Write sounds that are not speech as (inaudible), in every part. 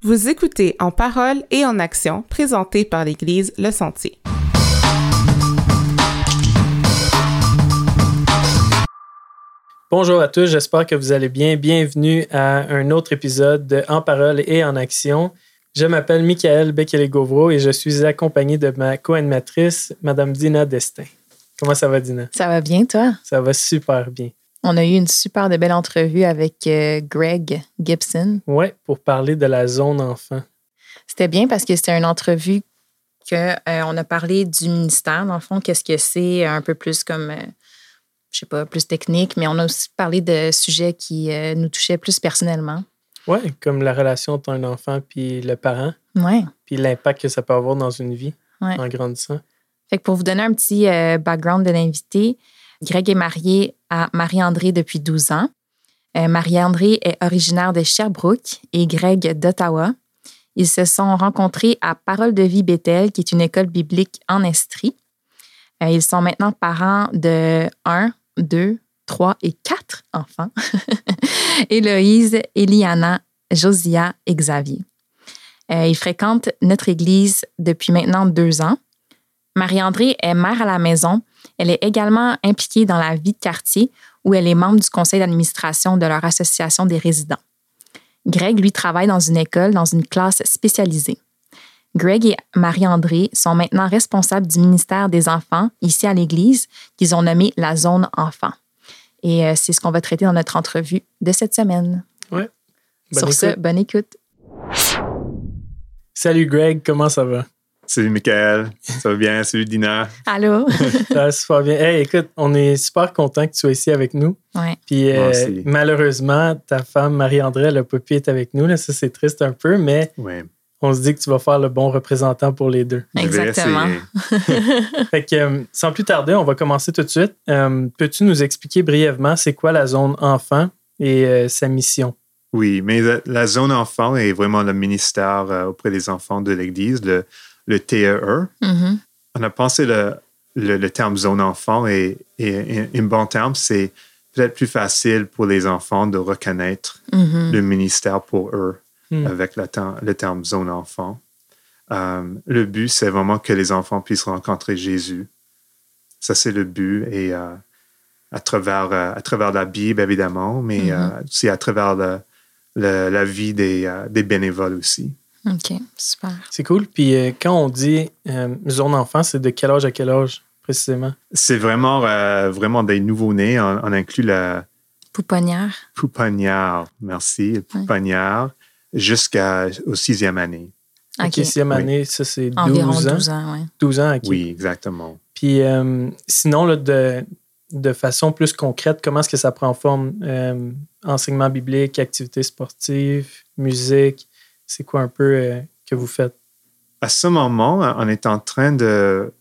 Vous écoutez En parole et en action, présenté par l'Église Le Sentier. Bonjour à tous, j'espère que vous allez bien. Bienvenue à un autre épisode de En parole et en action. Je m'appelle Michael Bekele-Gauvreau et je suis accompagné de ma co-animatrice, Madame Dina Destin. Comment ça va, Dina? Ça va bien, toi? Ça va super bien. On a eu une super de belle entrevue avec euh, Greg Gibson. Oui, pour parler de la zone enfant. C'était bien parce que c'était une entrevue qu'on euh, on a parlé du ministère, dans le fond, qu'est-ce que c'est, un peu plus comme, euh, je sais pas, plus technique, mais on a aussi parlé de sujets qui nous touchaient plus personnellement. Oui, comme la relation entre un enfant puis le parent. Oui. Puis l'impact que ça peut avoir dans une vie Ouais. en grandissant. Fait que pour vous donner un petit background de l'invité, Greg est marié à Marie-André depuis 12 ans. Euh, Marie-André est originaire de Sherbrooke et Greg d'Ottawa. Ils se sont rencontrés à Parole de vie Bethel, qui est une école biblique en Estrie. Euh, ils sont maintenant parents de 1, 2, 3 et 4 enfants. (laughs) Héloïse, Eliana, Josia et Xavier. Euh, ils fréquentent notre église depuis maintenant deux ans. Marie-André est mère à la maison. Elle est également impliquée dans la vie de quartier où elle est membre du conseil d'administration de leur association des résidents. Greg, lui, travaille dans une école, dans une classe spécialisée. Greg et Marie-André sont maintenant responsables du ministère des enfants ici à l'Église, qu'ils ont nommé la zone enfant. Et euh, c'est ce qu'on va traiter dans notre entrevue de cette semaine. Ouais. Bonne Sur ce, bonne écoute. Salut Greg, comment ça va? Salut Michael, ça va bien? Salut Dina. Allô? (laughs) Ça va super bien. Hey, écoute, on est super content que tu sois ici avec nous. ouais. Puis Moi euh, aussi. malheureusement, ta femme Marie-André, elle n'a pas pu être avec nous. Là. Ça, c'est triste un peu, mais Ouais, on se dit que tu vas faire le bon représentant pour les deux. Exactement. (laughs) Fait que, euh, sans plus tarder, on va commencer tout de suite. Euh, Peux-tu nous expliquer brièvement c'est quoi la zone enfant et euh, sa mission? Oui, mais la, la zone enfant est vraiment le ministère euh, auprès des enfants de l'Église, le, le TEE. Mhm. On a pensé le, le, le terme zone enfant et, et, et un bon terme, c'est peut-être plus facile pour les enfants de reconnaître Mhm. le ministère pour eux Hmm. avec le, terme- le terme zone enfant. Euh, le but, c'est vraiment que les enfants puissent rencontrer Jésus. Ça, c'est le but. Et euh, à, travers, euh, à travers la Bible, évidemment, mais Mhm. euh, aussi à travers le- le- la vie des, des bénévoles aussi. OK, super. C'est cool. Puis euh, quand on dit euh, zone enfant, c'est de quel âge à quel âge précisément? C'est vraiment, euh, vraiment des nouveaux-nés. On, on inclut la Pouponnière. pouponnière, merci, pouponnière, jusqu'au sixième année. OK, sixième Oui. année, ça c'est 12 Environ ans. 12 ans, oui. 12 ans, OK. Oui, exactement. Puis euh, sinon, là, de, de façon plus concrète, comment est-ce que ça prend forme? Euh, enseignement biblique, activités sportives, musique, c'est quoi un peu euh, que vous faites? À ce moment, on est en train de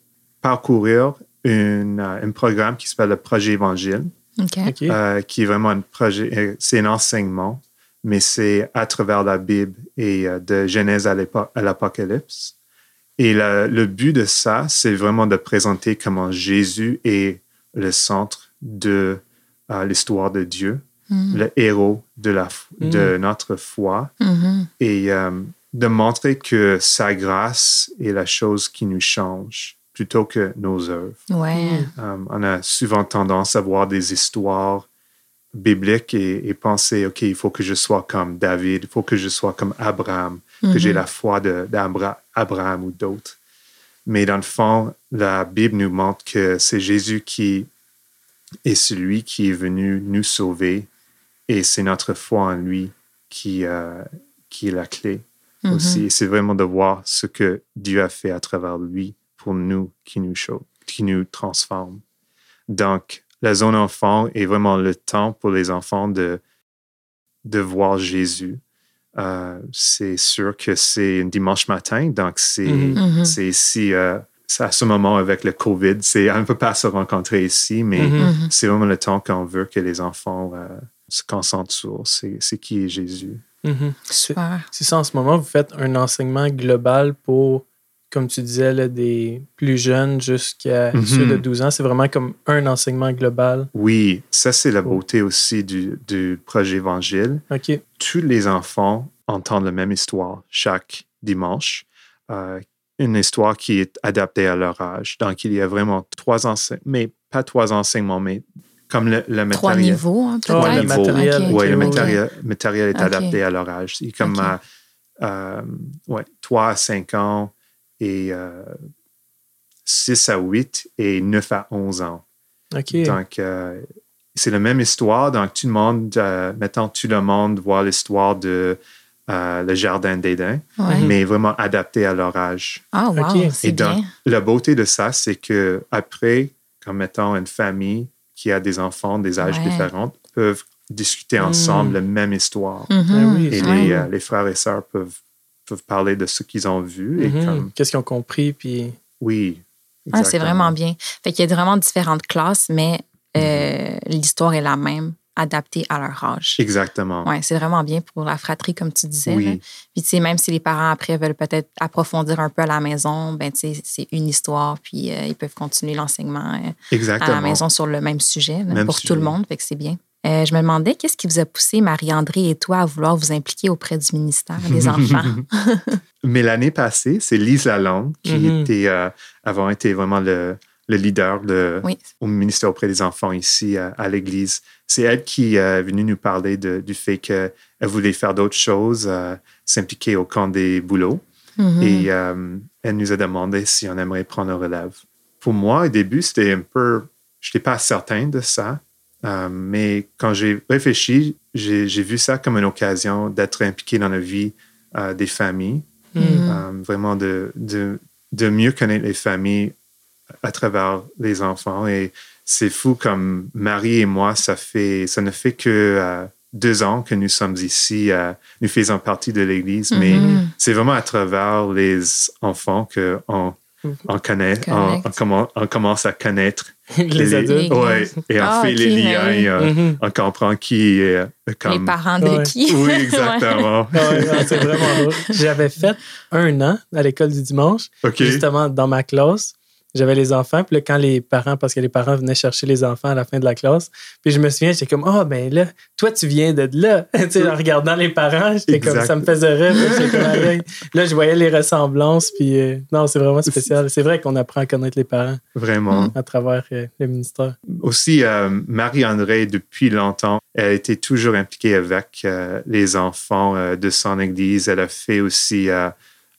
parcourir une, euh, un programme qui s'appelle le Projet Évangile, euh, qui est vraiment un projet, c'est un enseignement, mais c'est à travers la Bible et de Genèse à l'Apocalypse. Et le, le but de ça, c'est vraiment de présenter comment Jésus est le centre de euh, l'histoire de Dieu, Mhm. le héros de, la, f- de notre foi, Mhm. et euh, de montrer que sa grâce est la chose qui nous change plutôt que nos œuvres. Ouais. Euh, on a souvent tendance à voir des histoires bibliques et, et penser, OK, il faut que je sois comme David, il faut que je sois comme Abraham, que j'ai la foi d'Abraham ou d'autres. Mais dans le fond, la Bible nous montre que c'est Jésus qui est celui qui est venu nous sauver et c'est notre foi en lui qui, euh, qui est la clé Mhm. aussi. Et c'est vraiment de voir ce que Dieu a fait à travers lui pour nous, qui nous, chauffe, qui nous transforme. Donc, la zone enfant est vraiment le temps pour les enfants de, de voir Jésus. Euh, c'est sûr que c'est un dimanche matin, donc c'est c'est ici, euh, à ce moment avec le COVID, c'est, on ne peut pas se rencontrer ici, mais c'est vraiment le temps qu'on veut que les enfants euh, se concentrent sur c'est, c'est qui est Jésus. Mhm. C'est Super. c'est ça, en ce moment, vous faites un enseignement global pour comme tu disais, là, des plus jeunes jusqu'à Mhm. ceux de 12 ans. C'est vraiment comme un enseignement global. Oui, ça c'est la beauté aussi du, du projet Évangile. OK. Tous les enfants entendent la même histoire chaque dimanche. Euh, une histoire qui est adaptée à leur âge. Donc, il y a vraiment trois enseignements, mais pas trois enseignements, mais comme le, le Trois matériel. niveaux, hein, peut-être? le niveau. matériel. Oui, le matériel, matériel est adapté à leur âge. C'est comme à euh, ouais, 3 à 5 ans et euh, 6 à 8 et 9 à 11 ans. OK. Donc, euh, c'est la même histoire. Donc, tout le monde, euh, mettons, tout le monde voit l'histoire de euh, le jardin d'Éden, Ouais. Mais vraiment adapté à leur âge. Ah, wow, Et donc, bien. la beauté de ça, c'est que après, comme mettons une famille qui a des enfants des âges Ouais. différents, peuvent discuter Mm. ensemble la même histoire. Mhm. Ah oui, Et les, euh, les frères et sœurs peuvent, peuvent parler de ce qu'ils ont vu. Et Mhm. comme, Qu'est-ce qu'ils ont compris? Puis... oui. Ah, c'est vraiment bien. Fait qu'il y a vraiment différentes classes, mais euh, l'histoire est la même, adaptée à leur âge. Exactement. Ouais, c'est vraiment bien pour la fratrie, comme tu disais. là. Oui, Puis, tu sais, même si les parents, après, veulent peut-être approfondir un peu à la maison, ben, tu sais, c'est une histoire, puis euh, ils peuvent continuer l'enseignement euh, à la maison sur le même sujet, là, Même pour sujet. tout le monde, fait que c'est bien. Euh, je me demandais, qu'est-ce qui vous a poussé, Marie-André et toi, à vouloir vous impliquer auprès du ministère des (laughs) enfants? Mais l'année passée, c'est Lise Lalonde qui Mhm. était, euh, avant été vraiment le, le leader de, Oui. au ministère auprès des enfants ici à, à l'Église. C'est elle qui euh, est venue nous parler de- du fait qu'elle voulait faire d'autres choses, euh, s'impliquer au camp des boulots. Mhm. Et euh, elle nous a demandé si on aimerait prendre le relève. Pour moi, au début, c'était un peu. Je n'étais pas certain de ça. Euh, mais quand j'ai réfléchi, j'ai vu ça comme une occasion d'être impliqué dans la vie des familles, Mhm. vraiment de, de, de mieux connaître les familles à travers les enfants. Et c'est fou comme Marie et moi, ça, fait, ça ne fait que euh, deux ans que nous sommes ici, euh, nous faisons partie de l'Église, mais Mhm. c'est vraiment à travers les enfants qu'on on connaît, on, commence à connaître (laughs) les adultes. Ouais, et on Ah, fait les liens, oui. euh, Mhm. on comprend qui est euh, Les comme. parents de Ouais. qui? Oui, (laughs) exactement. Ouais, c'est vraiment. (laughs) J'avais fait un an à l'école du dimanche, OK. justement dans ma classe. J'avais les enfants, puis là, quand les parents, parce que les parents venaient chercher les enfants à la fin de la classe, puis je me souviens, j'étais comme, ah, ben là, toi, tu viens de là. (laughs) tu sais, en regardant les parents, j'étais comme, ça me faisait rire. comme, là, je voyais les ressemblances, puis euh, non, c'est vraiment spécial. C'est vrai qu'on apprend à connaître les parents Vraiment. à travers euh, le ministère. Aussi, euh, Marie-André, depuis longtemps, elle a été toujours impliquée avec euh, les enfants de son église. Elle a fait aussi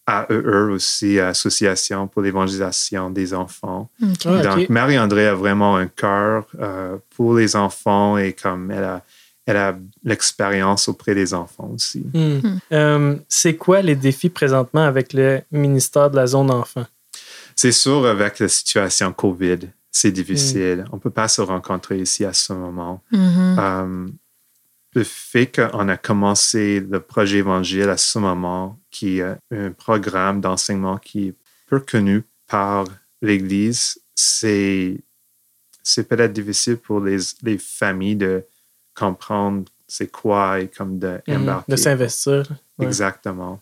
AEE, aussi Association pour l'évangélisation des enfants. Ah, Donc. Marie-André a vraiment un cœur euh, pour les enfants et comme elle a, elle a l'expérience auprès des enfants aussi. Hmm. Euh, c'est quoi les défis présentement avec le ministère de la zone enfant? C'est sûr, avec la situation COVID, c'est difficile. On ne peut pas se rencontrer ici à ce moment. Mhm. Euh, le fait qu'on a commencé le projet Évangile à ce moment, qui est un programme d'enseignement qui est peu connu par l'Église, c'est, c'est peut-être difficile pour les, les familles de comprendre c'est quoi et comme de embarquer. De s'investir. Ouais. Exactement.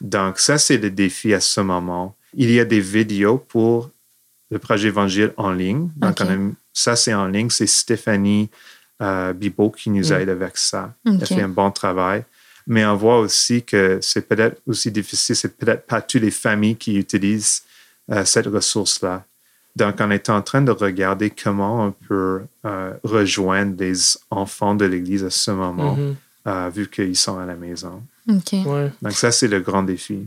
Donc, ça, c'est le défi à ce moment. Il y a des vidéos pour le projet Évangile en ligne. Donc, Ok. on a- ça, c'est en ligne. C'est Stéphanie euh, Bibot qui nous Mm. aide avec ça. Ok. Elle fait un bon travail. Mais on voit aussi que c'est peut-être aussi difficile. C'est peut-être pas toutes les familles qui utilisent euh, cette ressource-là. Donc, on est en train de regarder comment on peut euh, rejoindre les enfants de l'Église à ce moment, Mhm. euh, vu qu'ils sont à la maison. OK. Ouais. Donc, ça, c'est le grand défi.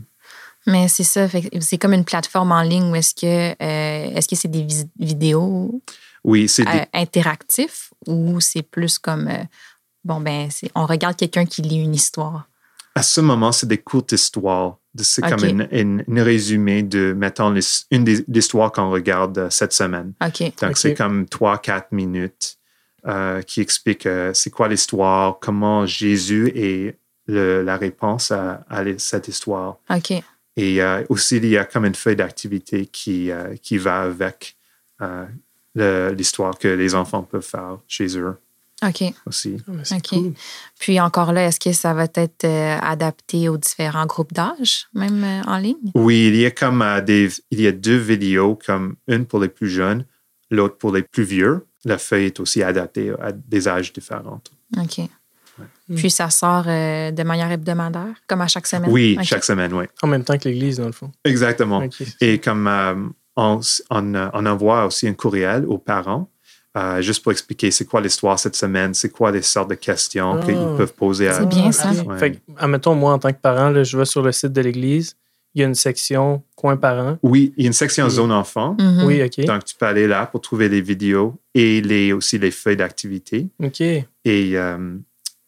Mais c'est ça, c'est comme une plateforme en ligne où est-ce que euh, est-ce que c'est des vis- vidéos? Oui, c'est des- euh, interactifs ou c'est plus comme euh, bon ben on regarde quelqu'un qui lit une histoire? à ce moment, c'est des courtes histoires. C'est comme une résumé de, mettons, l'his- une des l'histoire qu'on regarde euh, cette semaine. OK. Donc, c'est comme trois, quatre minutes euh, qui expliquent euh, c'est quoi l'histoire, comment Jésus est le- la réponse à, à cette histoire. OK. Et euh, aussi, il y a comme une feuille d'activité qui, qui va avec le- l'histoire que les enfants peuvent faire chez eux. OK. aussi. Ah, Ok. cool. Puis encore là, est-ce que ça va être euh, adapté aux différents groupes d'âge, même euh, en ligne? Oui, il y a comme euh, des, il y a deux vidéos, comme une pour les plus jeunes, l'autre pour les plus vieux. La feuille est aussi adaptée à des âges différents. OK. Puis ça sort euh, de manière hebdomadaire, comme à chaque semaine? Oui, chaque semaine, oui. En même temps que l'Église, dans le fond. Exactement. Ok. Et comme euh, on, on, on envoie aussi un courriel aux parents, euh, juste pour expliquer c'est quoi l'histoire cette semaine, c'est quoi les sortes de questions Ah. qu'ils peuvent poser à. C'est bien, ça. Ouais. Fait que, admettons, moi, en tant que parent, là, je vais sur le site de l'Église. Il y a une section coin parents. Oui, il y a une section zone enfant. Mhm. Oui, OK. Donc, tu peux aller là pour trouver les vidéos et les, aussi les feuilles d'activité. OK. Et euh,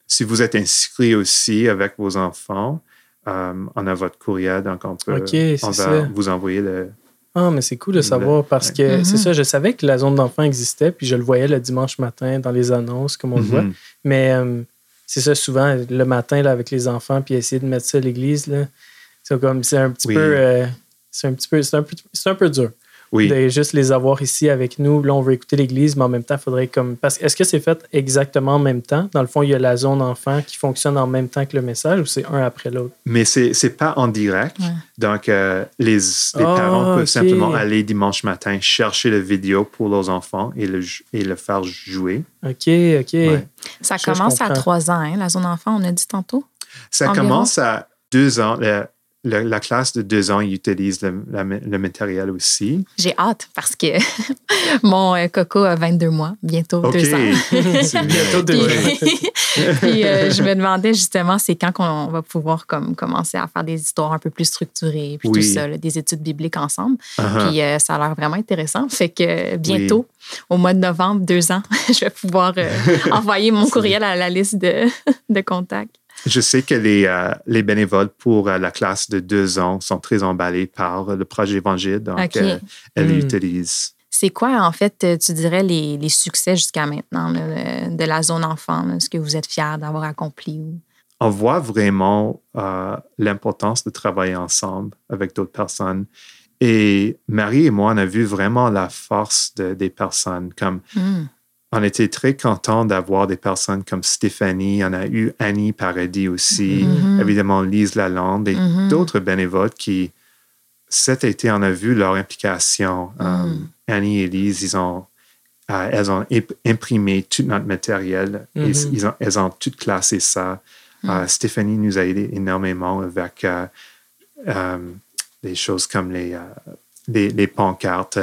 si vous êtes inscrit aussi avec vos enfants, euh, on a votre courriel, donc on peut OK, c'est on va ça. vous envoyer le. Ah, mais c'est cool de savoir parce que c'est ça, je savais que la zone d'enfants existait, puis je le voyais le dimanche matin dans les annonces, comme on le voit. Mhm. Mais euh, c'est ça, souvent, le matin, là, avec les enfants, puis essayer de mettre ça à l'église, là, c'est comme, c'est un petit Oui. peu, euh, c'est un petit peu, c'est un peu, c'est un peu dur Oui. de juste les avoir ici avec nous. Là, on veut écouter l'église, mais en même temps, il faudrait comme, parce est-ce que c'est fait exactement en même temps? Dans le fond, il y a la zone enfant qui fonctionne en même temps que le message ou c'est un après l'autre? Mais c'est n'est pas en direct. Ouais. Donc, euh, les, les Ah, parents peuvent simplement aller dimanche matin chercher la vidéo pour leurs enfants et le, et le faire jouer. OK, OK. Ouais. Ça commence à trois ans, hein, la zone enfant, on a dit tantôt. Ça Environ? commence à deux ans. La, la- la classe de deux ans, ils utilisent le, la- le matériel aussi. J'ai hâte parce que (laughs) mon euh, coco a 22 mois, bientôt deux ans. C'est. (laughs) (laughs) Bientôt deux ans. puis, euh, je me demandais justement, c'est quand qu'on va pouvoir comme, commencer à faire des histoires un peu plus structurées, puis Oui. tout ça, là, des études bibliques ensemble. Uh-huh. Puis euh, ça a l'air vraiment intéressant. Fait que bientôt, au mois de novembre, deux ans, je vais pouvoir euh, envoyer mon courriel à la liste de, de contacts. Je sais que les, euh, les bénévoles pour euh, la classe de deux ans sont très emballés par le projet Évangile. Donc, OK. euh, elles Hmm. l'utilisent. C'est quoi, en fait, euh, tu dirais, les, les succès jusqu'à maintenant là, de- la zone enfant, là, ce que vous êtes fiers d'avoir accompli? ou- on voit vraiment euh, l'importance de travailler ensemble avec d'autres personnes. Et Marie et moi, on a vu vraiment la force de- des personnes. Comme Hmm. On était très contents d'avoir des personnes comme Stéphanie. On a eu Annie Paradis aussi, Mhm. évidemment Lise Lalande et Mhm. d'autres bénévoles qui, cet été, on a vu leur implication. Euh, Annie et Lise, ils ont, euh, elles ont imp- imprimé tout notre matériel. Ils- ils ont- elles ont tout classé ça. Euh, Stéphanie nous a aidé énormément avec des choses comme les, les, les pancartes,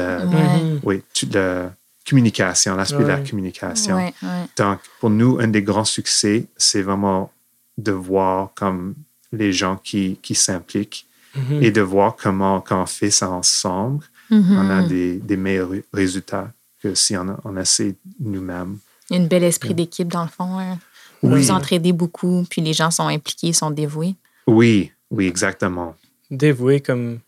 oui, toute la communication, l'aspect de la communication. Ouais, ouais. Donc, pour nous, un des grands succès, c'est vraiment de voir comme les gens qui, qui s'impliquent Mhm. et de voir comment, quand on fait ça ensemble, Mhm. on a des, des meilleurs ré- résultats que si on, on essaie nous-mêmes. Un bel esprit d'équipe, dans le fond. hein. Vous Oui. vous entraidez beaucoup, puis les gens sont impliqués, sont dévoués. Oui, oui, exactement. dévoué comme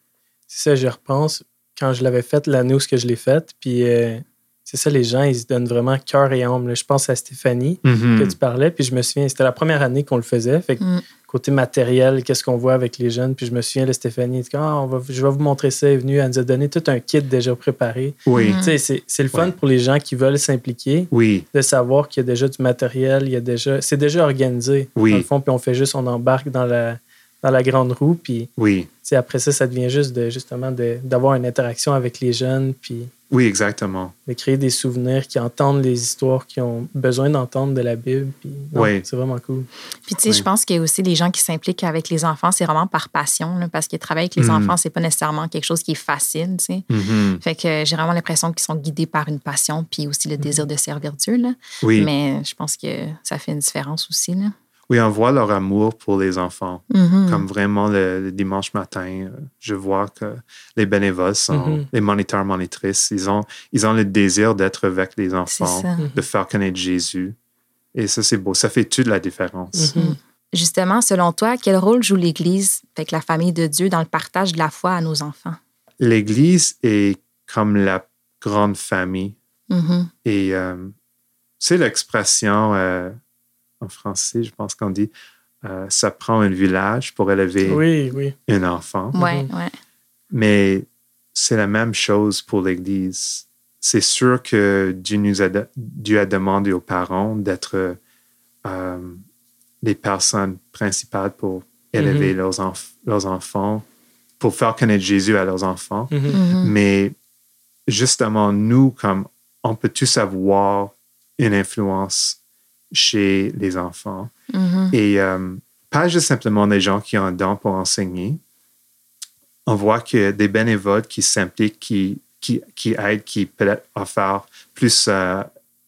c'est ça je repense quand je l'avais fait l'année où ce que je l'ai fait puis euh, c'est ça les gens ils se donnent vraiment cœur et âme là. je pense à Stéphanie Mhm. que tu parlais puis je me souviens c'était la première année qu'on le faisait fait que Mm. côté matériel qu'est-ce qu'on voit avec les jeunes puis je me souviens de Stéphanie elle dit ah, on va, je vais vous montrer ça elle est venue elle nous a donné tout un kit déjà préparé Oui, c'est, c'est le fun Ouais. pour les gens qui veulent s'impliquer oui, de savoir qu'il y a déjà du matériel, il y a déjà, c'est déjà organisé. Oui. Dans le fond, puis on fait juste, on embarque dans la, dans la grande roue, puis oui, après ça, ça devient juste de, justement de- d'avoir une interaction avec les jeunes, puis oui, exactement. de créer des souvenirs qui entendent les histoires qu'ils ont besoin d'entendre de la Bible. Puis, non, Oui. C'est vraiment cool. Puis, tu sais, Oui. je pense qu'il y a aussi les gens qui s'impliquent avec les enfants, c'est vraiment par passion, là, parce que travailler avec les Mhm. enfants, c'est pas nécessairement quelque chose qui est facile, tu sais. Mhm. Fait que j'ai vraiment l'impression qu'ils sont guidés par une passion, puis aussi le désir de servir Dieu, là. Oui, Mais je pense que ça fait une différence aussi, là. Oui, on voit leur amour pour les enfants. Mhm. Comme vraiment le, le dimanche matin, euh, je vois que les bénévoles sont, Mhm. les moniteurs, monitrices, ils ont, ils ont le désir d'être avec les enfants, de faire connaître Jésus. Et ça, c'est beau. Ça fait toute la différence. Mhm. Justement, selon toi, quel rôle joue l'Église, avec la famille de Dieu, dans le partage de la foi à nos enfants? L'Église est comme la grande famille. Et euh, c'est l'expression euh, en français, je pense qu'on dit, euh, ça prend un village pour élever Oui, oui. un enfant. Ouais, Mhm. ouais. Mais c'est la même chose pour l'Église. c'est sûr que Dieu, nous a, Dieu a demandé aux parents d'être euh, les personnes principales pour élever Mhm. leurs, enf- leurs enfants, pour faire connaître Jésus à leurs enfants. Mhm. Mhm. Mais justement, nous, comme on peut tous avoir une influence chez les enfants. Mhm. Et euh, pas juste simplement des gens qui ont un don pour enseigner. On voit que des bénévoles qui s'impliquent, qui, qui, qui aident, qui peut-être offrent plus, euh,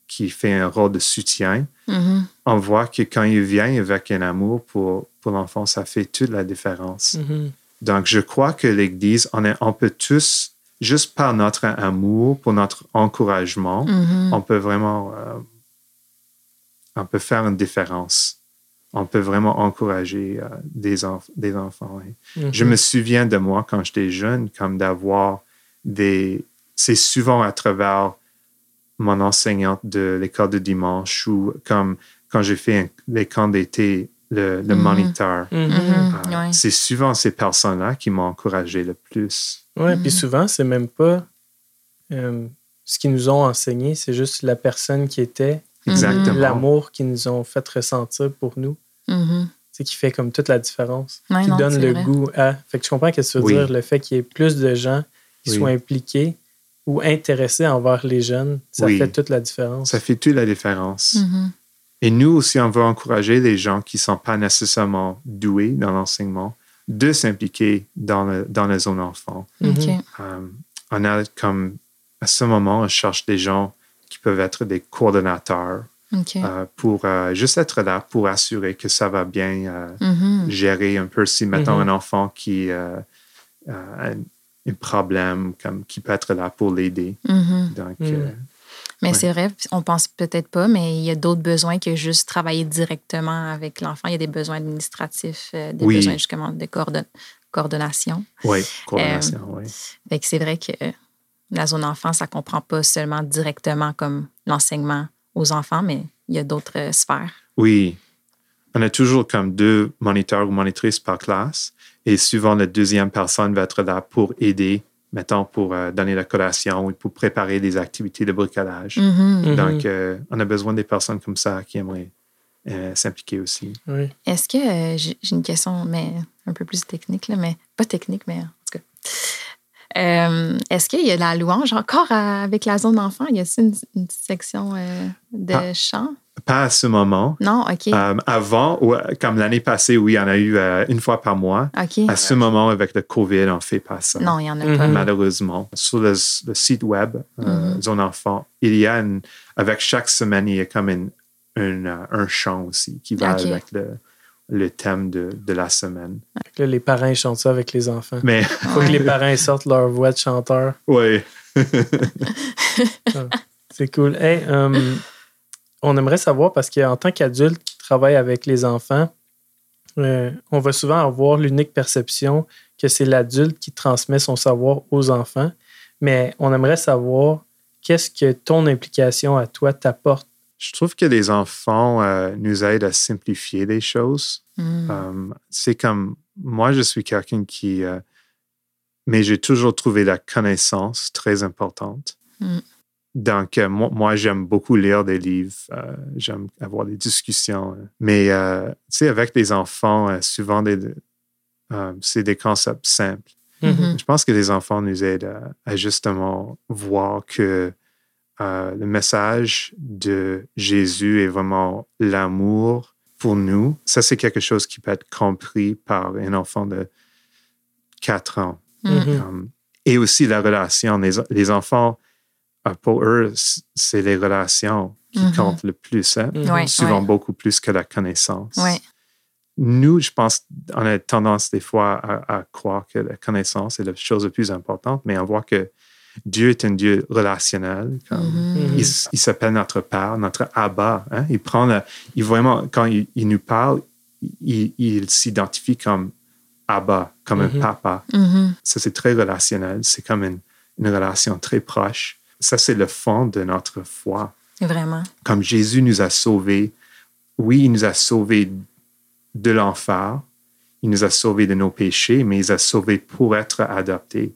qui fait un rôle de soutien. Mhm. On voit que quand ils viennent avec un amour pour, pour l'enfant, ça fait toute la différence. Mhm. Donc, je crois que l'Église, on, est- on peut tous, juste par notre amour, pour notre encouragement, on peut vraiment, euh, on peut faire une différence. On peut vraiment encourager euh, des, enf- des enfants. Je me souviens de moi quand j'étais jeune, comme d'avoir des. C'est souvent à travers mon enseignante de l'école de dimanche ou comme quand j'ai fait un- les camps d'été, le, le Mhm. moniteur. Mhm. Mhm. Euh, Ouais. C'est souvent ces personnes-là qui m'ont encouragé le plus. Ouais, Mhm. puis souvent, c'est même pas euh, ce qu'ils nous ont enseigné, c'est juste la personne qui était, Exactement. l'amour qu'ils nous ont fait ressentir pour nous, Mhm. c'est qui fait comme toute la différence, Ouais, qui non, donne le vrai. goût à. Fait que je comprends ce que tu veux Oui. dire, le fait qu'il y ait plus de gens qui Oui. soient impliqués ou intéressés envers les jeunes, ça Oui. fait toute la différence. Ça fait toute la différence. Mhm. Et nous aussi, on veut encourager les gens qui ne sont pas nécessairement doués dans l'enseignement de s'impliquer dans, le, dans la zone enfant. Mhm. OK. Euh, on a comme, à ce moment, on cherche des gens qui peuvent être des coordonnateurs euh, pour euh, juste être là pour assurer que ça va bien euh, Mhm. gérer un peu si, mettons, Mhm. un enfant qui euh, a un, un problème, comme, qui peut être là pour l'aider. Mhm. Donc, euh, Mais Ouais. c'est vrai, on pense peut-être pas, mais il y a d'autres besoins que juste travailler directement avec l'enfant. Il y a des besoins administratifs, euh, des Oui. besoins justement de coordon- coordination. oui, coordination, oui. Fait que c'est vrai que la zone enfant, ça comprend pas seulement directement comme l'enseignement aux enfants, mais il y a d'autres euh, sphères. Oui. On a toujours comme deux moniteurs ou monitrices par classe et souvent la deuxième personne va être là pour aider, mettons, pour euh, donner la collation ou pour préparer des activités de bricolage. Mhm. Mhm. Donc, euh, on a besoin des personnes comme ça qui aimeraient euh, s'impliquer aussi. Oui. Est-ce que euh, j'ai j'ai une question, mais un peu plus technique, là, mais pas technique, mais en tout cas. Euh, Est-ce qu'il y a la louange encore à- avec la zone enfant? Y a-t-il une, section euh, de Ah. chant? Pas à ce moment. Non, OK. Euh, avant, ou, comme l'année passée, oui, on a eu euh, une fois par mois. OK. À ce moment, avec le COVID, on ne fait pas ça. Non, il n'y en a Mhm. pas. malheureusement. Sur le, le site web, euh, Mhm. Zone Enfant, il y a, une- avec chaque semaine, il y a comme une- une, un chant aussi qui va avec le, le thème de, de la semaine. Là, les parents chantent ça avec les enfants. Mais (laughs) Faut que les parents sortent leur voix de chanteur. oui, C'est cool. Hey, euh, on aimerait savoir parce qu'en tant qu'adulte qui travaille avec les enfants, euh, on va souvent avoir l'unique perception que c'est l'adulte qui transmet son savoir aux enfants. Mais on aimerait savoir qu'est-ce que ton implication à toi t'apporte. Je trouve que les enfants euh, nous aident à simplifier les choses. Mhm. Euh, c'est comme, moi, je suis quelqu'un qui... euh, mais j'ai toujours trouvé la connaissance très importante. Mm. Donc, euh, moi, moi, j'aime beaucoup lire des livres, euh, j'aime avoir des discussions. Mais, euh, tu sais, avec les enfants, euh, souvent, des, euh, c'est des concepts simples. Mhm. Je pense que les enfants nous aident à, à justement voir que euh, le message de Jésus est vraiment l'amour pour nous. Ça, c'est quelque chose qui peut être compris par un enfant de 4 ans. Mhm. Mhm. Um, et aussi la relation. Les, les enfants, euh, pour eux, c'est les relations qui Mhm. comptent le plus. hein. Ouais, Souvent ouais. beaucoup plus que la connaissance. Ouais. Nous, je pense, on a tendance des fois à, à croire que la connaissance est la chose la plus importante, mais on voit que Dieu est un Dieu relationnel. comme Mhm. il, s'appelle notre Père, notre Abba. hein. Il prend le- il vraiment, quand il, il nous parle, il, il s'identifie comme Abba, comme un papa. Mhm. Ça, c'est très relationnel. C'est comme une, une relation très proche. Ça, c'est le fond de notre foi. Vraiment. Comme Jésus nous a sauvés, oui, il nous a sauvés de l'enfer, il nous a sauvés de nos péchés, mais il nous a sauvés pour être adoptés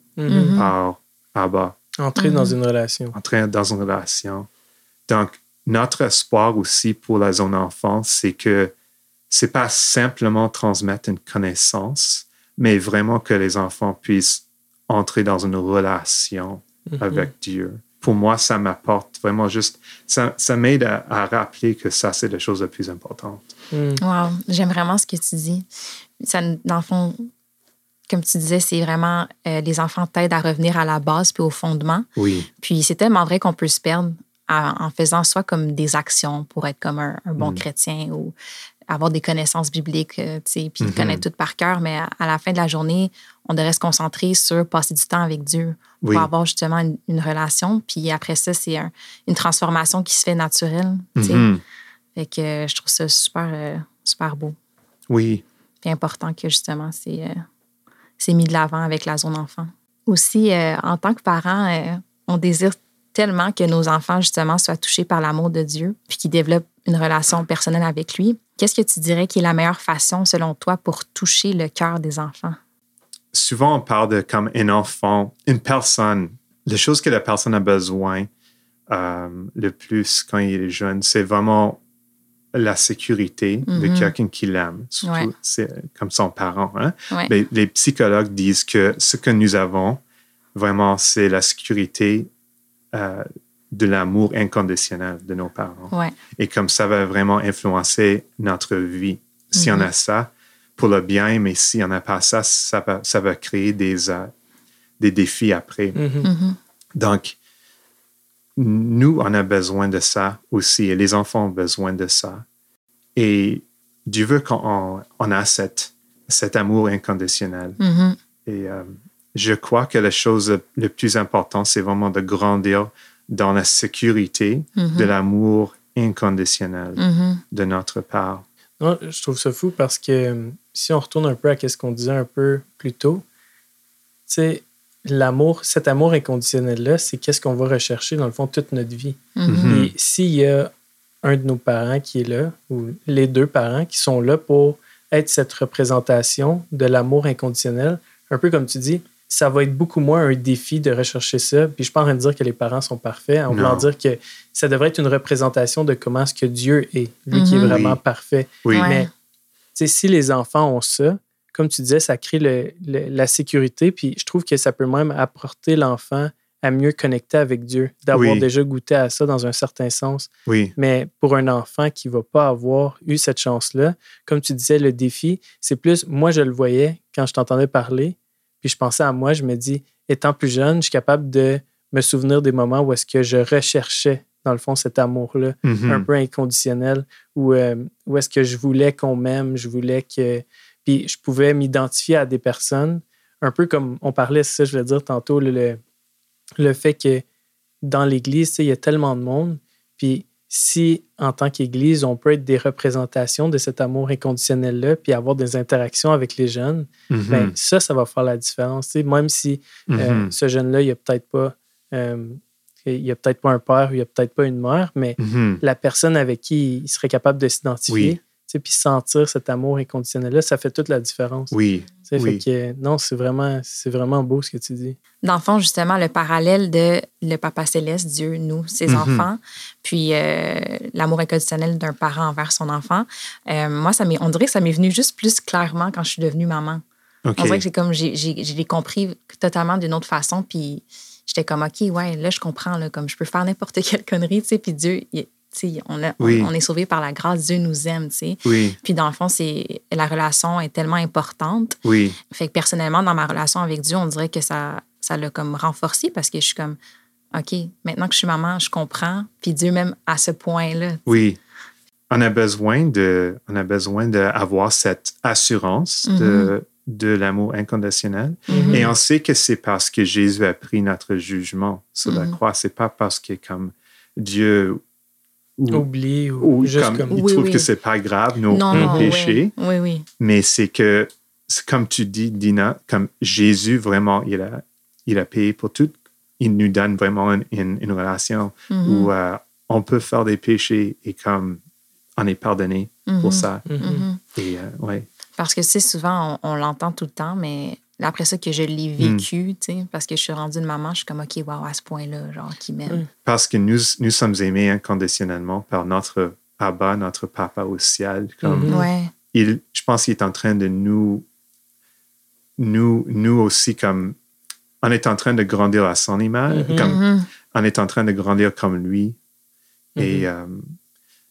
par Abba. Entrer dans Mhm. une relation. entrer dans une relation. Donc, notre espoir aussi pour la zone enfant, c'est que c'est pas simplement transmettre une connaissance, mais vraiment que les enfants puissent entrer dans une relation Mhm. avec Dieu. Pour moi, ça m'apporte vraiment juste, ça, ça m'aide à, à rappeler que ça, c'est la chose la plus importante. Mhm. Wow, j'aime vraiment ce que tu dis. Ça, dans le fond, comme tu disais, c'est vraiment euh, les enfants t'aident à revenir à la base puis au fondement. Oui, Puis c'est tellement vrai qu'on peut se perdre à- en faisant soit comme des actions pour être comme un, un bon Mm. chrétien ou avoir des connaissances bibliques, euh, tu sais, puis Mhm. connaître tout par cœur. Mais à, à la fin de la journée, on devrait se concentrer sur passer du temps avec Dieu pour oui. avoir justement une, une relation. Puis après ça, c'est un- une transformation qui se fait naturelle. tu sais. Mhm. Fait que euh, je trouve ça super, super beau. Oui, Puis important que justement c'est c'est mis de l'avant avec la zone enfant. Aussi, euh, en tant que parent, euh, on désire tellement que nos enfants justement soient touchés par l'amour de Dieu, puis qu'ils développent une relation personnelle avec lui. Qu'est-ce que tu dirais qui est la meilleure façon, selon toi, pour toucher le cœur des enfants? souvent on parle de comme un enfant, une personne, les choses que la personne a besoin euh, le plus quand il est jeune, c'est vraiment la sécurité de Mhm. quelqu'un qui l'aime, surtout Ouais. c'est comme son parent. Hein? Ouais. Les, les psychologues disent que ce que nous avons, vraiment, c'est la sécurité euh, de l'amour inconditionnel de nos parents. Ouais. Et comme ça va vraiment influencer notre vie. Si on Mhm. a ça, pour le bien, mais si on n'a pas ça, ça va, ça va créer des, euh, des défis après. Mhm. Donc, nous, on a besoin de ça aussi, et les enfants ont besoin de ça. Et Dieu veut qu'on on a cette, cet amour inconditionnel. Mhm. Et euh, je crois que la chose le plus importante, c'est vraiment de grandir dans la sécurité Mhm. de l'amour inconditionnel Mhm. de notre part. Non, je trouve ça fou parce que euh, si on retourne un peu à ce qu'on disait un peu plus tôt, tu sais, l'amour, cet amour inconditionnel-là, c'est qu'est-ce qu'on va rechercher dans le fond toute notre vie. Mhm. Mhm. Et s'il y a un de nos parents qui est là, ou les deux parents qui sont là pour être cette représentation de l'amour inconditionnel, un peu comme tu dis, ça va être beaucoup moins un défi de rechercher ça. Puis je suis pas en train de dire que les parents sont parfaits, en voulant dire que ça devrait être une représentation de comment est-ce que Dieu est, lui qui est Mhm. vraiment Oui. parfait. Oui. Mais tu sais, si les enfants ont ça, comme tu disais, ça crée le- le- la sécurité. Puis je trouve que ça peut même apporter l'enfant à mieux connecter avec Dieu, d'avoir Oui. déjà goûté à ça dans un certain sens. oui, Mais pour un enfant qui ne va pas avoir eu cette chance-là, comme tu disais, le défi, c'est plus, moi, je le voyais quand je t'entendais parler, puis je pensais à moi, je me dis, étant plus jeune, je suis capable de me souvenir des moments où est-ce que je recherchais, dans le fond, cet amour-là Mhm. un peu inconditionnel où, euh, où est-ce que je voulais qu'on m'aime, je voulais que. Puis je pouvais m'identifier à des personnes, un peu comme on parlait, ça, je voulais dire tantôt, le, le, fait que dans l'Église, il y a tellement de monde. Puis si, en tant qu'Église, on peut être des représentations de cet amour inconditionnel-là, puis avoir des interactions avec les jeunes, Mhm. ben, ça, ça va faire la différence. Même si euh, Mhm. ce jeune-là, il n'y a peut-être pas. euh, il n'y a peut-être pas un père, il n'y a peut-être pas une mère, mais Mhm. la personne avec qui il serait capable de s'identifier, Oui. Tu sais, puis sentir cet amour inconditionnel-là, ça fait toute la différence. Oui, Tu sais, oui. fait que, non, c'est vraiment, c'est vraiment beau ce que tu dis. dans le fond, justement, le parallèle de le Papa Céleste, Dieu, nous, ses Mhm. enfants, puis euh, l'amour inconditionnel d'un parent envers son enfant. Euh, moi, ça m'est, on dirait que ça m'est venu juste plus clairement quand je suis devenue maman. OK. On dirait que j'ai comme j'ai, j'ai, je l'ai compris totalement d'une autre façon, puis j'étais comme OK, ouais, là je comprends, là, comme je peux faire n'importe (laughs) quelle connerie, tu sais, puis Dieu, il- on, a- on- Oui. on est sauvé par la grâce, Dieu nous aime. Oui, Puis dans le fond, c'est la relation est tellement importante. oui, Fait que personnellement, dans ma relation avec Dieu, on dirait que ça, ça l'a comme renforcé parce que je suis comme, OK, maintenant que je suis maman, je comprends. Puis Dieu, même à ce point-là. oui. On a besoin de, on a besoin d'avoir cette assurance de, de l'amour inconditionnel. Mhm. Et on sait que c'est parce que Jésus a pris notre jugement sur la Mhm. croix. C'est pas parce que comme Dieu ou, Oublier ou, ou juste comme, comme. il Oui, trouve oui. que c'est pas grave nos, non, nos non, péchés, oui, oui, oui. mais c'est que c'est comme tu dis, Dina, comme Jésus vraiment, il a, il a payé pour tout. Il nous donne vraiment une, une- une relation Mhm. où euh, on peut faire des péchés et comme on est pardonné pour Mhm. ça. Mhm. Mhm. Et euh, ouais, Parce que, sais, souvent, on, on l'entend tout le temps, mais après ça que je l'ai vécu, tu sais, parce que je suis rendue une maman, je suis comme, OK, wow, à ce point-là, genre, qui m'aime. Parce que nous, nous sommes aimés inconditionnellement par notre Abba, notre Papa au ciel. Comme Mhm. Ouais. il, je pense qu'il est en train de nous, nous, nous aussi, comme, on est en train de grandir à son image, Mhm. comme, Mhm. on est en train de grandir comme lui. Et euh,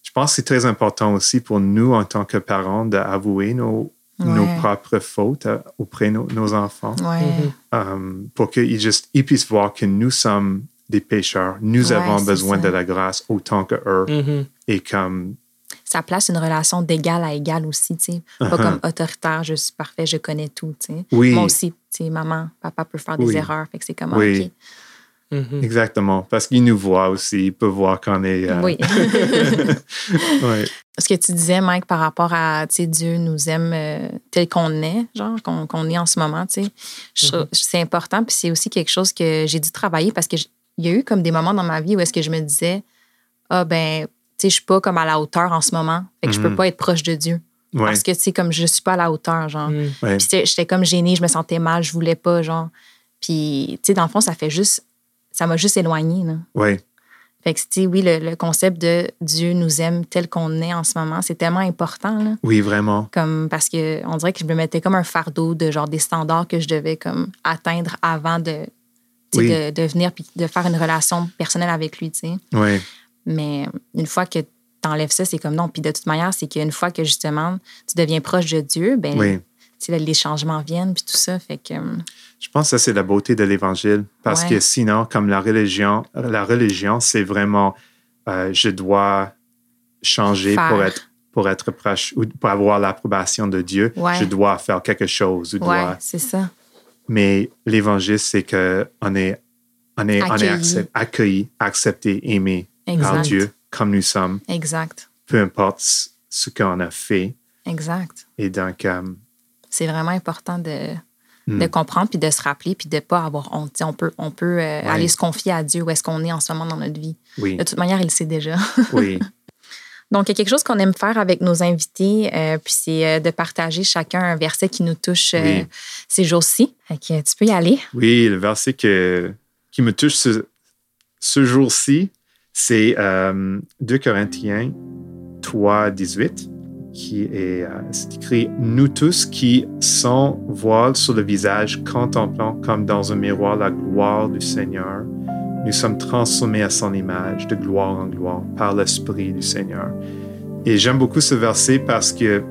je pense que c'est très important aussi pour nous, en tant que parents, d'avouer nos, nos propres fautes euh, auprès de nos, nos enfants Ouais. Euh, pour qu'ils juste- ils puissent voir que nous sommes des pécheurs. Nous Ouais, avons besoin ça. de la grâce autant que eux. Mhm. Et comme, Ça place une relation d'égal à égal aussi, tu sais. Pas Uh-huh. comme autoritaire, je suis parfait, je connais tout, tu sais. oui, Moi aussi, tu sais, maman, papa peut faire des erreurs, fait que c'est comme, Oui. Mhm. exactement. Parce qu'ils nous voient aussi. Ils peuvent voir qu'on est. euh, Oui. (laughs) ouais. Ce que tu disais, Mike, par rapport à, tu sais, Dieu nous aime euh, tel qu'on est, genre, qu'on qu'on est en ce moment, tu sais. Mhm. trouve- C'est important, puis c'est aussi quelque chose que j'ai dû travailler parce que j- il y a eu comme des moments dans ma vie où est-ce que je me disais, ah ben, tu sais, je suis pas comme à la hauteur en ce moment, fait que je peux Mhm. pas être proche de Dieu. Ouais. Parce que, tu sais, comme je suis pas à la hauteur, genre. Ouais. Puis j'étais- j'étais comme gênée, je me sentais mal, je voulais pas, genre. Puis, tu sais, dans le fond, ça fait juste, ça m'a juste éloignée, là. Ouais. Fait que, tu sais, oui, le, le concept de Dieu nous aime tel qu'on est en ce moment, c'est tellement important, là. Oui, vraiment. Comme, parce que on dirait que je me mettais comme un fardeau de genre des standards que je devais comme atteindre avant de, Oui. de, de venir puis de faire une relation personnelle avec lui, tu sais. Ouais. Mais une fois que tu enlèves ça, c'est comme non. Puis de toute manière, c'est qu'une fois que justement tu deviens proche de Dieu, ben, Oui. Les changements viennent puis tout ça. Fait que. hum, Je pense que ça, c'est la beauté de l'Évangile. Parce Ouais. que sinon, comme la religion, la religion, c'est vraiment euh, je dois changer Faire. pour être, pour être proche ou pour avoir l'approbation de Dieu. Ouais. Je dois faire quelque chose. Ou Ouais, dois... c'est ça. Mais l'Évangile, c'est est, on est, on est Accueilli. accep- accueilli, accepté, aimé par. Dieu comme nous sommes, Exact. peu importe ce- qu'on a fait. Exact. Et donc, euh, C'est vraiment important de, Hmm. de comprendre puis de se rappeler puis de ne pas avoir honte. On peut, on peut euh, aller se confier à Dieu où est-ce qu'on est en ce moment dans notre vie. oui, De toute manière, il le sait déjà. (laughs) oui, Donc, il y a quelque chose qu'on aime faire avec nos invités, euh, puis c'est euh, de partager chacun un verset qui nous touche euh, Oui. ces jours-ci. Tu peux y aller. oui. Le verset que, qui me touche ce, ce jour-ci, c'est euh, 2 Corinthiens 3, 18, qui est, euh, c'est écrit Nous tous qui, sans voile sur le visage, contemplons comme dans un miroir la gloire du Seigneur, nous sommes transformés à son image, de gloire en gloire, par l'Esprit du Seigneur. Et j'aime beaucoup ce verset parce que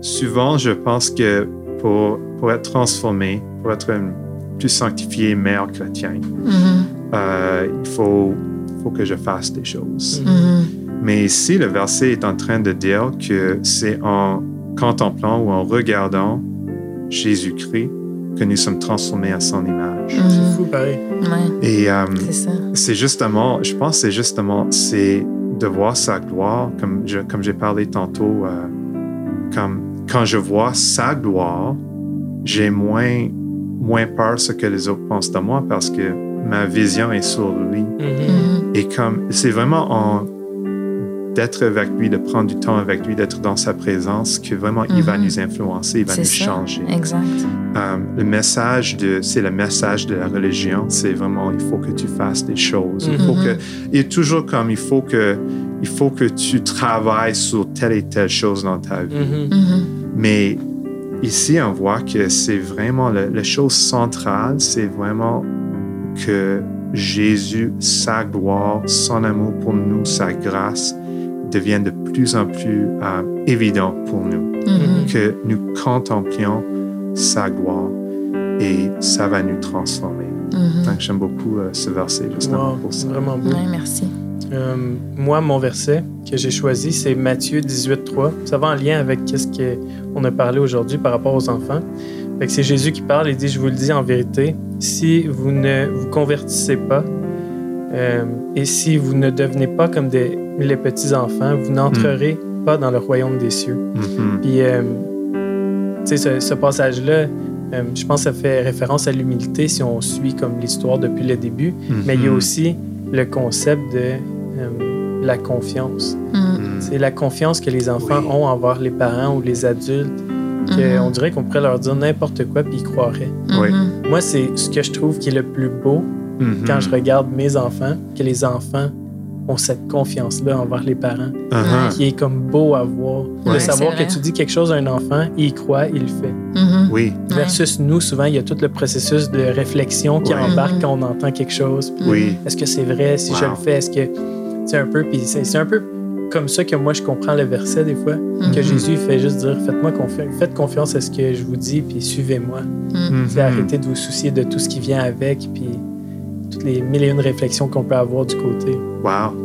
souvent, je pense que pour, pour être transformé, pour être plus sanctifié, meilleur chrétien, euh, il faut, faut que je fasse des choses. Mais ici, le verset est en train de dire que c'est en contemplant ou en regardant Jésus-Christ que nous sommes transformés à son image. C'est fou, pareil. Ouais, Et euh, c'est ça. c'est justement, je pense que c'est justement, c'est de voir sa gloire, comme je- comme j'ai parlé tantôt, euh, comme quand je vois sa gloire, j'ai moins, moins peur ce que les autres pensent de moi parce que ma vision est sur lui. Mhm. Mhm. Et comme c'est vraiment en d'être avec lui, de prendre du temps avec lui, d'être dans sa présence, que vraiment il va Mhm. nous influencer, il va nous ça. changer. Exact. Euh, le message de, c'est le message de la religion, c'est vraiment il faut que tu fasses des choses. Il faut Mhm. que, il est toujours comme il faut que, il faut que tu travailles sur telle et telle chose dans ta vie. Mhm. Mais ici, on voit que c'est vraiment le- la chose centrale, c'est vraiment que Jésus, sa gloire, son amour pour nous, sa grâce, deviennent de plus en plus euh, évident pour nous. Mhm. Que nous contemplions sa gloire et ça va nous transformer. Mhm. Donc, j'aime beaucoup euh, ce verset justement Wow, pour c'est ça. vraiment beau. Ouais, merci. Euh, moi, mon verset que j'ai choisi, c'est Matthieu 18, 3. Ça va en lien avec ce qu'on a parlé aujourd'hui par rapport aux enfants. Fait que c'est Jésus qui parle. Il dit, je vous le dis en vérité, si vous ne vous convertissez pas euh, et si vous ne devenez pas comme des, les petits-enfants, vous n'entrerez pas dans le royaume des cieux. Mhm. Puis, euh, tu sais, ce, ce passage-là, euh, je pense que ça fait référence à l'humilité si on suit comme l'histoire depuis le début. Mais il y a aussi le concept de euh, la confiance. Mhm. C'est la confiance que les enfants Oui. ont envers les parents ou les adultes qu'on dirait qu'on pourrait leur dire n'importe quoi puis ils croiraient. Moi, c'est ce que je trouve qui est le plus beau quand je regarde mes enfants, que les enfants ont cette confiance-là envers les parents, Uh-huh. qui est comme beau à voir. Ouais, de savoir que tu dis quelque chose à un enfant, il croit, il le fait. Mhm. Oui, Ouais. Versus nous, souvent, il y a tout le processus de réflexion qui Ouais. embarque Mhm. quand on entend quelque chose. Puis oui. Est-ce que c'est vrai? Si je le fais, est-ce que c'est un peu. Puis c'est un peu comme ça que moi, je comprends le verset des fois. Que Jésus fait juste dire Faites-moi confiance, faites confiance à ce que je vous dis, puis suivez-moi. Mhm. C'est arrêtez de vous soucier de tout ce qui vient avec, puis toutes les mille et une réflexions qu'on peut avoir du côté. Wow.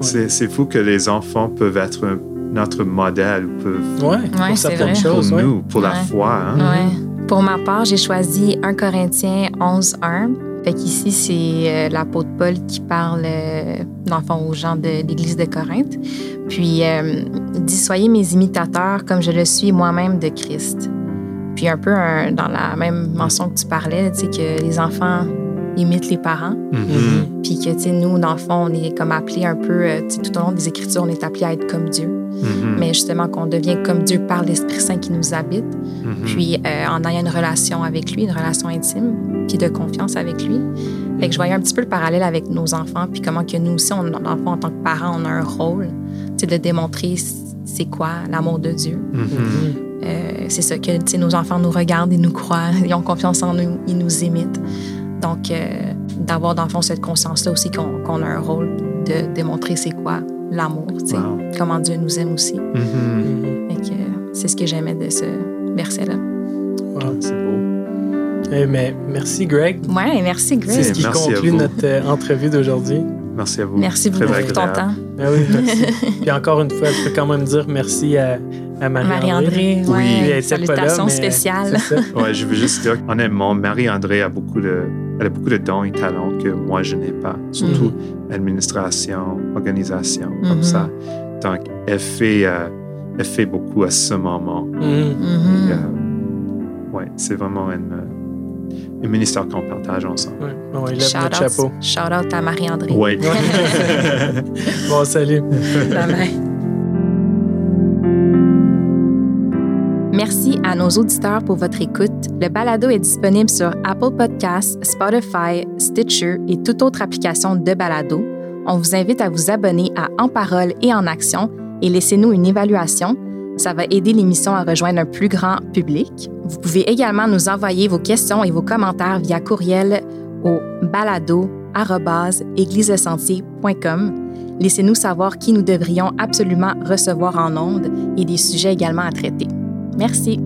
C'est c'est fou que les enfants peuvent être un- notre modèle ou peuvent Ouais, Ouais, pour c'est certaines vrai. pour choses. ouais. nous, pour la Ouais. foi. Hein? Ouais. Pour ma part, j'ai choisi 1 Corinthiens 11, 1. Fait qu'ici, c'est euh, l'apôtre Paul qui parle, euh, dans le fond, aux gens de l'Église de Corinthe. Puis, euh, il dit Soyez mes imitateurs comme je le suis moi-même de Christ. Puis, un peu un- dans la même mention que tu parlais, tu sais, que les enfants imitent les parents. Mhm. Puis que, tu sais, nous, dans le fond, on est comme appelés un peu, euh, tu sais, tout au long des Écritures, on est appelés à être comme Dieu. Mhm. Mais justement, qu'on devient comme Dieu par l'Esprit Saint qui nous habite puis euh, en ayant une relation avec lui, une relation intime, puis de confiance avec lui. Fait que je voyais un petit peu le parallèle avec nos enfants, puis comment que nous aussi, on, dans le fond, en tant que parents, on a un rôle, tu sais, de démontrer c'est quoi l'amour de Dieu. Euh, c'est ça que nos enfants nous regardent, ils nous croient, ils ont confiance en nous, ils nous imitent. Donc, euh, d'avoir dans le fond cette conscience-là aussi qu'on a un rôle de démontrer c'est quoi l'amour, Wow. comment Dieu nous aime aussi. Que euh, c'est ce que j'aimais de ce verset-là. Wow. C'est beau. Eh, mais merci, Greg. Ouais, merci Greg. C'est ce qui Merci conclut vous. notre euh, entrevue d'aujourd'hui. Merci à vous. Merci beaucoup pour ton temps. Ah oui, merci. Puis encore une fois, je peux quand même dire merci à, à Marie-André. Oui. ouais, Elle était pas là, salutations mais spéciales. Ouais, je veux juste dire, honnêtement, Marie-André a beaucoup de, elle a beaucoup de dons et talents que moi, je n'ai pas. Surtout administration, organisation, comme Mhm. ça. Donc, elle fait, euh, elle fait beaucoup à ce moment. Mhm. Et, euh, ouais, c'est vraiment une, euh, un ministère qu'on partage ensemble. Ouais, on lève Shout notre out, chapeau. shout out à Marie-André. Ouais. (laughs) (laughs) Bon, salut. Bye bye. À nos auditeurs pour votre écoute. Le balado est disponible sur Apple Podcasts, Spotify, Stitcher et toute autre application de balado. On vous invite à vous abonner à En Parole et En Action et laissez-nous une évaluation. Ça va aider l'émission à rejoindre un plus grand public. Vous pouvez également nous envoyer vos questions et vos commentaires via courriel au balado@égliselesentier.com. Laissez-nous savoir qui nous devrions absolument recevoir en ondes et des sujets également à traiter. Merci.